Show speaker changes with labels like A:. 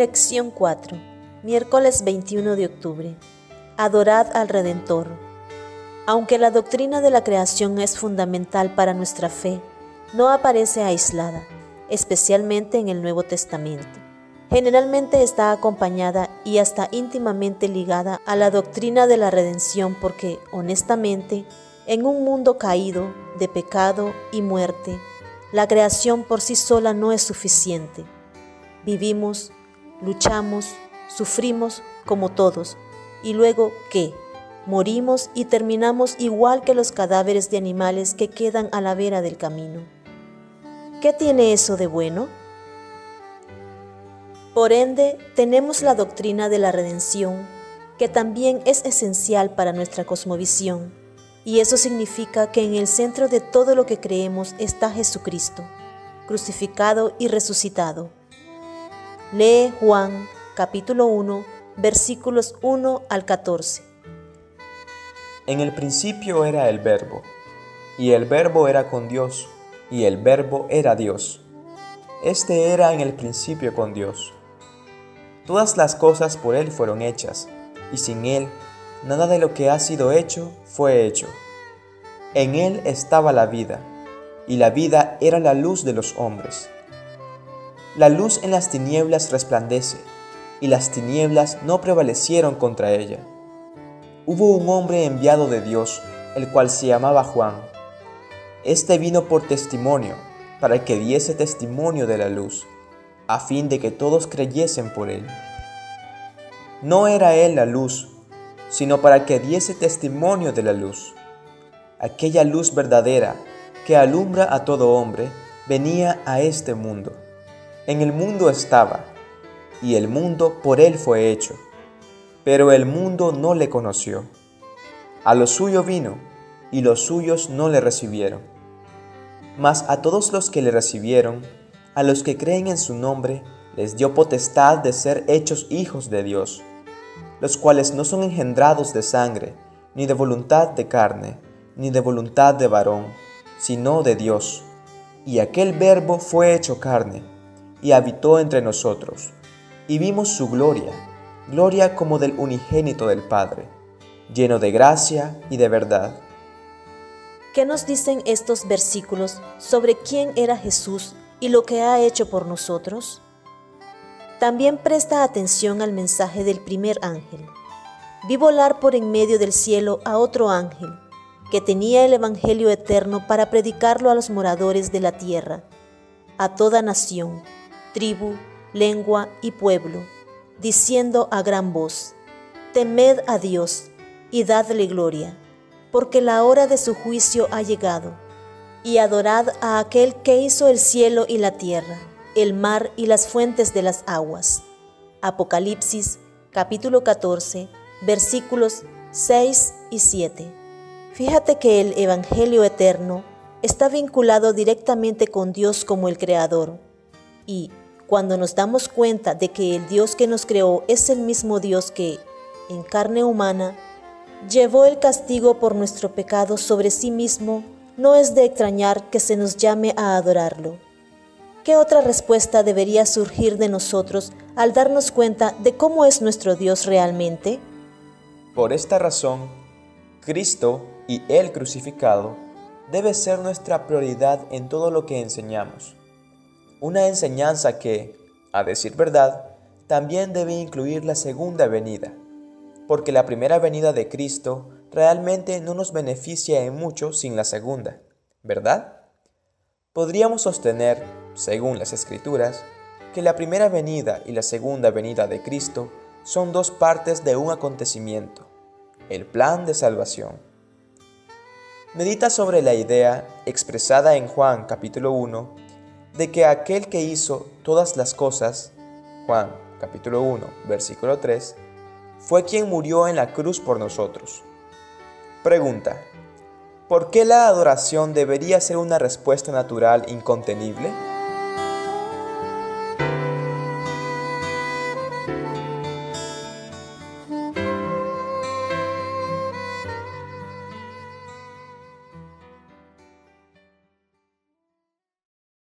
A: Lección 4. Miércoles 21 de octubre. Adorad al Redentor. Aunque la doctrina de la creación es fundamental para nuestra fe, no aparece aislada, especialmente en el Nuevo Testamento. Generalmente está acompañada y hasta íntimamente ligada a la doctrina de la redención porque, honestamente, en un mundo caído de pecado y muerte, la creación por sí sola no es suficiente. Vivimos, luchamos, sufrimos como todos, y luego ¿qué? Morimos y terminamos igual que los cadáveres de animales que quedan a la vera del camino. ¿Qué tiene eso de bueno? Por ende, tenemos la doctrina de la redención, que también es esencial para nuestra cosmovisión, y eso significa que en el centro de todo lo que creemos está Jesucristo, crucificado y resucitado. Lee Juan capítulo 1 versículos 1 al 14.
B: En el principio era el verbo, y el verbo era con Dios, y el verbo era Dios. Este era en el principio con Dios. Todas las cosas por Él fueron hechas, y sin Él nada de lo que ha sido hecho fue hecho. En Él estaba la vida, y la vida era la luz de los hombres. La luz en las tinieblas resplandece, y las tinieblas no prevalecieron contra ella. Hubo un hombre enviado de Dios, el cual se llamaba Juan. Este vino por testimonio, para que diese testimonio de la luz, a fin de que todos creyesen por él. No era él la luz, sino para que diese testimonio de la luz. Aquella luz verdadera que alumbra a todo hombre venía a este mundo. En el mundo estaba, y el mundo por él fue hecho, pero el mundo no le conoció. A lo suyo vino, y los suyos no le recibieron. Mas a todos los que le recibieron, a los que creen en su nombre, les dio potestad de ser hechos hijos de Dios, los cuales no son engendrados de sangre, ni de voluntad de carne, ni de voluntad de varón, sino de Dios. Y aquel verbo fue hecho carne, y habitó entre nosotros y vimos su gloria, gloria como del unigénito del Padre, lleno de gracia y de verdad.
A: ¿Qué nos dicen estos versículos sobre quién era Jesús y lo que ha hecho por nosotros? También presta atención al mensaje del primer ángel. Vi volar por en medio del cielo a otro ángel, que tenía el Evangelio eterno para predicarlo a los moradores de la tierra, a toda nación, tribu, lengua y pueblo, diciendo a gran voz, Temed a Dios y dadle gloria, porque la hora de su juicio ha llegado, y adorad a aquel que hizo el cielo y la tierra, el mar y las fuentes de las aguas. Apocalipsis capítulo 14 versículos 6 y 7. Fíjate que el Evangelio eterno está vinculado directamente con Dios como el Creador y cuando nos damos cuenta de que el Dios que nos creó es el mismo Dios que, en carne humana, llevó el castigo por nuestro pecado sobre sí mismo, no es de extrañar que se nos llame a adorarlo. ¿Qué otra respuesta debería surgir de nosotros al darnos cuenta de cómo es nuestro Dios realmente?
B: Por esta razón, Cristo y el crucificado debe ser nuestra prioridad en todo lo que enseñamos. Una enseñanza que, a decir verdad, también debe incluir la segunda venida, porque la primera venida de Cristo realmente no nos beneficia en mucho sin la segunda, ¿verdad? Podríamos sostener, según las Escrituras, que la primera venida y la segunda venida de Cristo son dos partes de un acontecimiento, el plan de salvación. Medita sobre la idea expresada en Juan capítulo 1 de que aquel que hizo todas las cosas, Juan capítulo 1, versículo 3, fue quien murió en la cruz por nosotros. Pregunta, ¿por qué la adoración debería ser una respuesta natural incontenible?